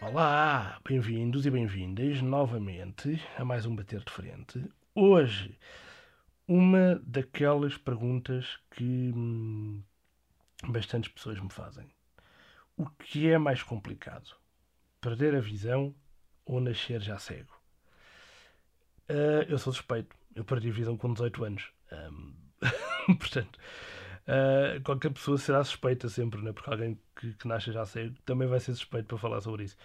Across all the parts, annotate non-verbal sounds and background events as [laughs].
Olá, bem-vindos e bem-vindas novamente a mais um Bater de Frente. Hoje, uma daquelas perguntas que hum, bastantes pessoas me fazem. O que é mais complicado? Perder a visão ou nascer já cego? Uh, eu sou suspeito. Eu perdi a visão com 18 anos. Um, [laughs] portanto, uh, qualquer pessoa será suspeita sempre, né? porque alguém que, que nasce já cego também vai ser suspeito para falar sobre isso.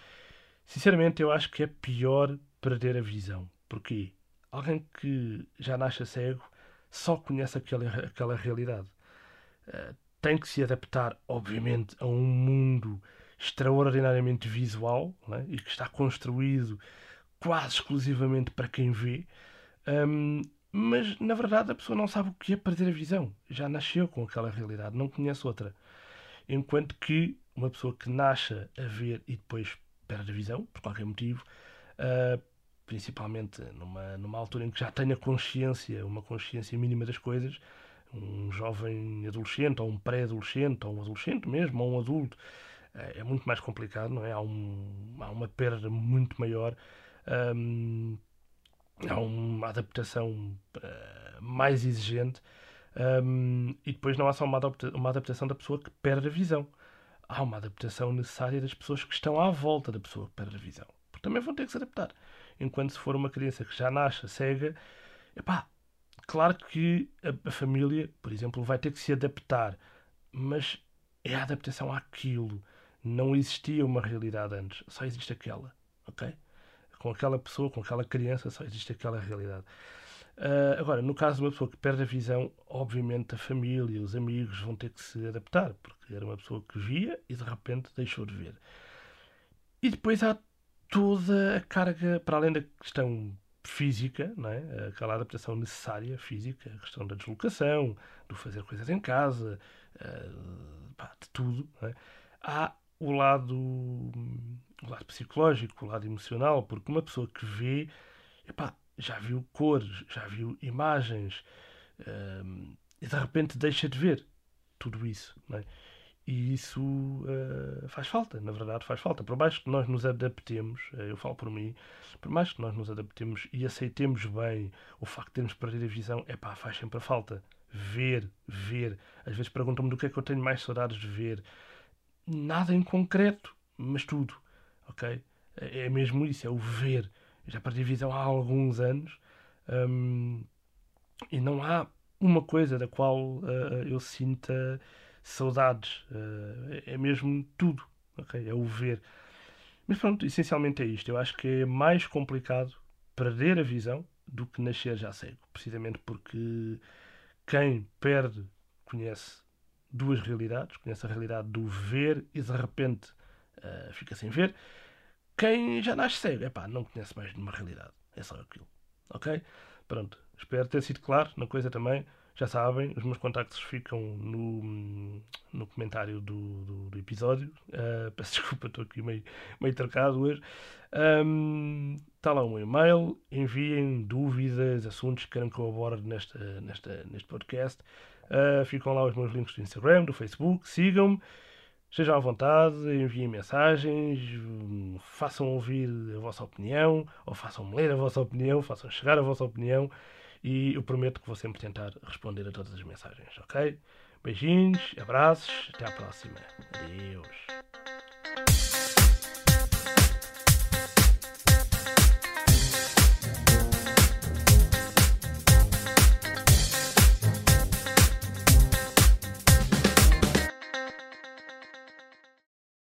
Sinceramente, eu acho que é pior perder a visão. Porquê? Alguém que já nasce cego só conhece aquela, aquela realidade. Uh, tem que se adaptar, obviamente, a um mundo extraordinariamente visual né? e que está construído quase exclusivamente para quem vê. Um, mas na verdade a pessoa não sabe o que é perder a visão. Já nasceu com aquela realidade, não conhece outra. Enquanto que uma pessoa que nasce a ver e depois perde a visão, por qualquer motivo, uh, principalmente numa, numa altura em que já tenha consciência, uma consciência mínima das coisas, um jovem adolescente, ou um pré-adolescente, ou um adolescente mesmo, ou um adulto, é muito mais complicado, não é? Há, um, há uma perda muito maior, um, há uma adaptação uh, mais exigente, um, e depois não há só uma, adapta uma adaptação da pessoa que perde a visão, há uma adaptação necessária das pessoas que estão à volta da pessoa que perde a visão, porque também vão ter que se adaptar. Enquanto se for uma criança que já nasce cega, epá, Claro que a, a, família, por exemplo, vai ter que se adaptar, mas é a adaptação àquilo. Não existia uma realidade antes, só existe aquela, ok? Com aquela pessoa, com aquela criança, só existe aquela realidade. Uh, agora, no caso de uma pessoa que perde a visão, obviamente a família, os amigos vão ter que se adaptar, porque era uma pessoa que via e de repente deixou de ver. E depois há toda a carga, para além da questão física, não é? aquela adaptação necessária física, a questão da deslocação, do fazer coisas em casa, pá, de tudo. É? Há o lado, o lado psicológico, o lado emocional, porque uma pessoa que vê, epá, já viu cores, já viu imagens, uh, e de repente deixa de ver tudo isso. Não é? E isso uh, faz falta, na verdade faz falta. Por mais que nós nos adaptemos, uh, eu falo por mim, por mais que nós nos adaptemos e aceitemos bem o facto de termos perdido a visão, é pá, faz sempre falta. Ver, ver. Às vezes perguntam-me do que é que eu tenho mais saudades de ver. Nada em concreto, mas tudo. Ok? É, é mesmo isso, é o ver. Eu já perdi a visão há alguns anos um, e não há uma coisa da qual uh, eu sinta saudades, uh, é mesmo tudo, ok? É o ver. Mas pronto, essencialmente é isto. Eu acho que é mais complicado perder a visão do que nascer já cego, precisamente porque quem perde conhece duas realidades, conhece a realidade do ver e de repente uh, fica sem ver. Quem já nasce cego, é pá, não conhece mais de uma realidade, é só aquilo, ok? Pronto, espero ter sido claro na coisa também. Já sabem, os meus contactos ficam no, no comentário do, do, do episódio. Uh, peço [laughs] desculpa, estou aqui meio, meio trocado hoje. Um, está lá um e-mail. Enviem dúvidas, assuntos que queiram que eu aborde nesta, nesta, neste podcast. Uh, ficam lá os meus links do Instagram, do Facebook. Sigam-me. Estejam à vontade, enviem mensagens, façam ouvir a vossa opinião, ou façam-me ler a vossa opinião, façam chegar a vossa opinião e eu prometo que vou sempre tentar responder a todas as mensagens, ok? Beijinhos, abraços, até à próxima. Adeus.